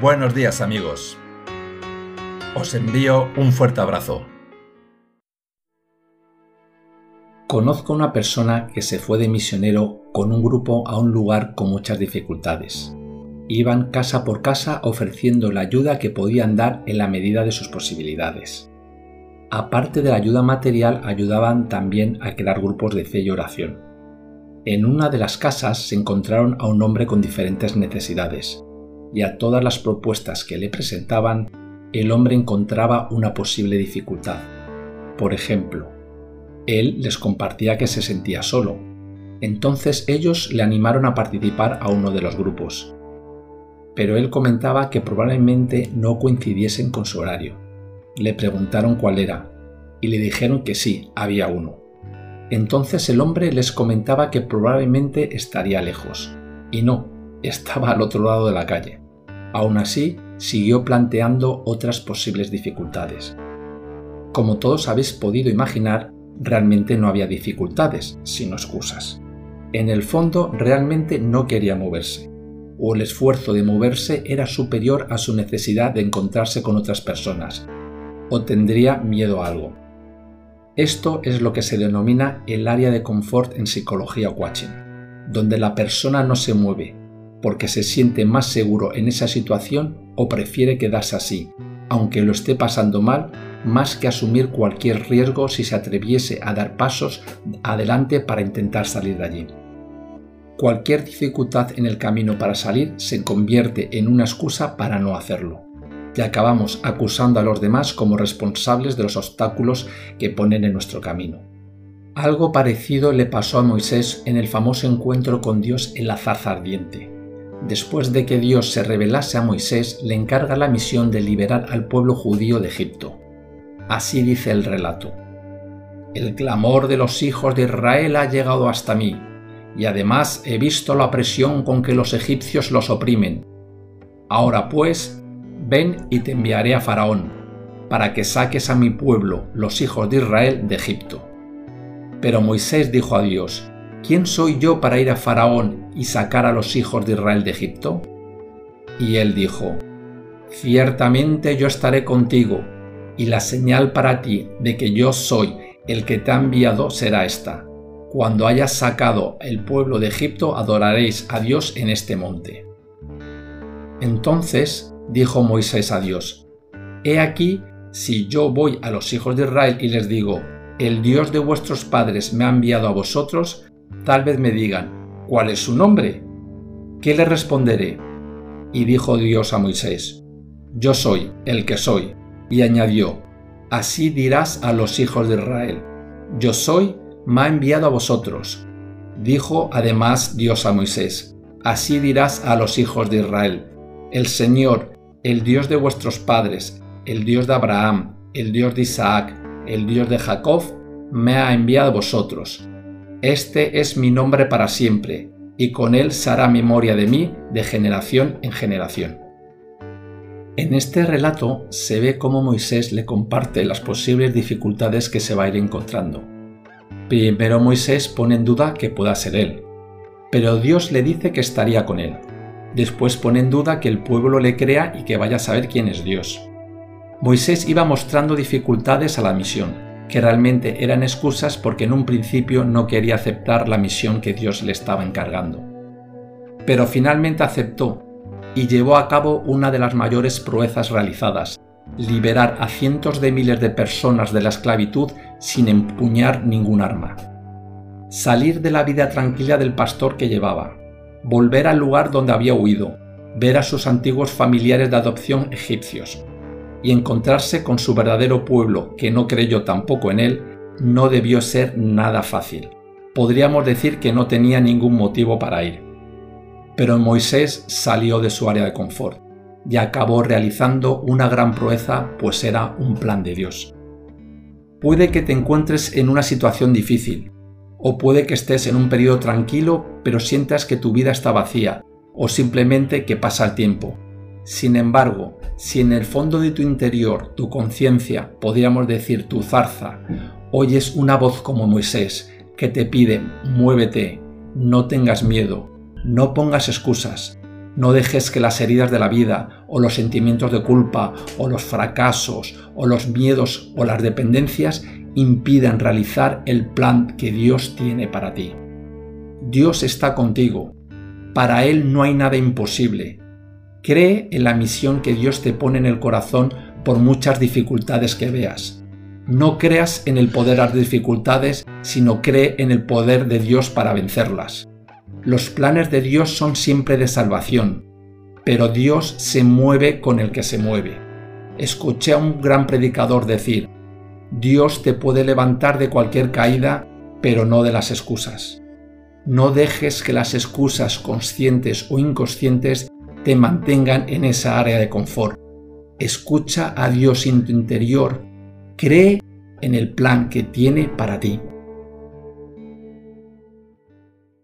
Buenos días amigos. Os envío un fuerte abrazo. Conozco a una persona que se fue de misionero con un grupo a un lugar con muchas dificultades. Iban casa por casa ofreciendo la ayuda que podían dar en la medida de sus posibilidades. Aparte de la ayuda material, ayudaban también a crear grupos de fe y oración. En una de las casas se encontraron a un hombre con diferentes necesidades, y a todas las propuestas que le presentaban, el hombre encontraba una posible dificultad. Por ejemplo, él les compartía que se sentía solo. Entonces ellos le animaron a participar a uno de los grupos. Pero él comentaba que probablemente no coincidiesen con su horario. Le preguntaron cuál era, y le dijeron que sí, había uno. Entonces el hombre les comentaba que probablemente estaría lejos. Y no, estaba al otro lado de la calle. Aún así, siguió planteando otras posibles dificultades. Como todos habéis podido imaginar, realmente no había dificultades, sino excusas. En el fondo realmente no quería moverse, o el esfuerzo de moverse era superior a su necesidad de encontrarse con otras personas, o tendría miedo a algo. Esto es lo que se denomina el área de confort en psicología coaching, donde la persona no se mueve porque se siente más seguro en esa situación o prefiere quedarse así, aunque lo esté pasando mal, más que asumir cualquier riesgo si se atreviese a dar pasos adelante para intentar salir de allí. Cualquier dificultad en el camino para salir se convierte en una excusa para no hacerlo y acabamos acusando a los demás como responsables de los obstáculos que ponen en nuestro camino. Algo parecido le pasó a Moisés en el famoso encuentro con Dios en la zarza ardiente. Después de que Dios se revelase a Moisés, le encarga la misión de liberar al pueblo judío de Egipto. Así dice el relato. El clamor de los hijos de Israel ha llegado hasta mí, y además he visto la presión con que los egipcios los oprimen. Ahora pues, Ven y te enviaré a Faraón, para que saques a mi pueblo, los hijos de Israel, de Egipto. Pero Moisés dijo a Dios, ¿quién soy yo para ir a Faraón y sacar a los hijos de Israel de Egipto? Y él dijo, Ciertamente yo estaré contigo, y la señal para ti de que yo soy el que te ha enviado será esta. Cuando hayas sacado el pueblo de Egipto, adoraréis a Dios en este monte. Entonces dijo Moisés a Dios, He aquí, si yo voy a los hijos de Israel y les digo, el Dios de vuestros padres me ha enviado a vosotros, tal vez me digan, ¿cuál es su nombre? ¿Qué le responderé? Y dijo Dios a Moisés, Yo soy el que soy. Y añadió, Así dirás a los hijos de Israel, Yo soy, me ha enviado a vosotros. Dijo además Dios a Moisés, Así dirás a los hijos de Israel, El Señor, el Dios de vuestros padres, el Dios de Abraham, el Dios de Isaac, el Dios de Jacob, me ha enviado a vosotros. Este es mi nombre para siempre, y con él se hará memoria de mí de generación en generación. En este relato se ve cómo Moisés le comparte las posibles dificultades que se va a ir encontrando. Primero Moisés pone en duda que pueda ser él, pero Dios le dice que estaría con él. Después pone en duda que el pueblo le crea y que vaya a saber quién es Dios. Moisés iba mostrando dificultades a la misión, que realmente eran excusas porque en un principio no quería aceptar la misión que Dios le estaba encargando. Pero finalmente aceptó y llevó a cabo una de las mayores proezas realizadas, liberar a cientos de miles de personas de la esclavitud sin empuñar ningún arma. Salir de la vida tranquila del pastor que llevaba, volver al lugar donde había huido, ver a sus antiguos familiares de adopción egipcios y encontrarse con su verdadero pueblo, que no creyó tampoco en él, no debió ser nada fácil. Podríamos decir que no tenía ningún motivo para ir. Pero Moisés salió de su área de confort y acabó realizando una gran proeza, pues era un plan de Dios. Puede que te encuentres en una situación difícil, o puede que estés en un periodo tranquilo pero sientas que tu vida está vacía o simplemente que pasa el tiempo. Sin embargo, si en el fondo de tu interior, tu conciencia, podríamos decir tu zarza, oyes una voz como Moisés que te pide, muévete, no tengas miedo, no pongas excusas, no dejes que las heridas de la vida o los sentimientos de culpa o los fracasos o los miedos o las dependencias impidan realizar el plan que Dios tiene para ti. Dios está contigo. Para Él no hay nada imposible. Cree en la misión que Dios te pone en el corazón por muchas dificultades que veas. No creas en el poder de las dificultades, sino cree en el poder de Dios para vencerlas. Los planes de Dios son siempre de salvación, pero Dios se mueve con el que se mueve. Escuché a un gran predicador decir, Dios te puede levantar de cualquier caída, pero no de las excusas. No dejes que las excusas conscientes o inconscientes te mantengan en esa área de confort. Escucha a Dios en tu interior, cree en el plan que tiene para ti.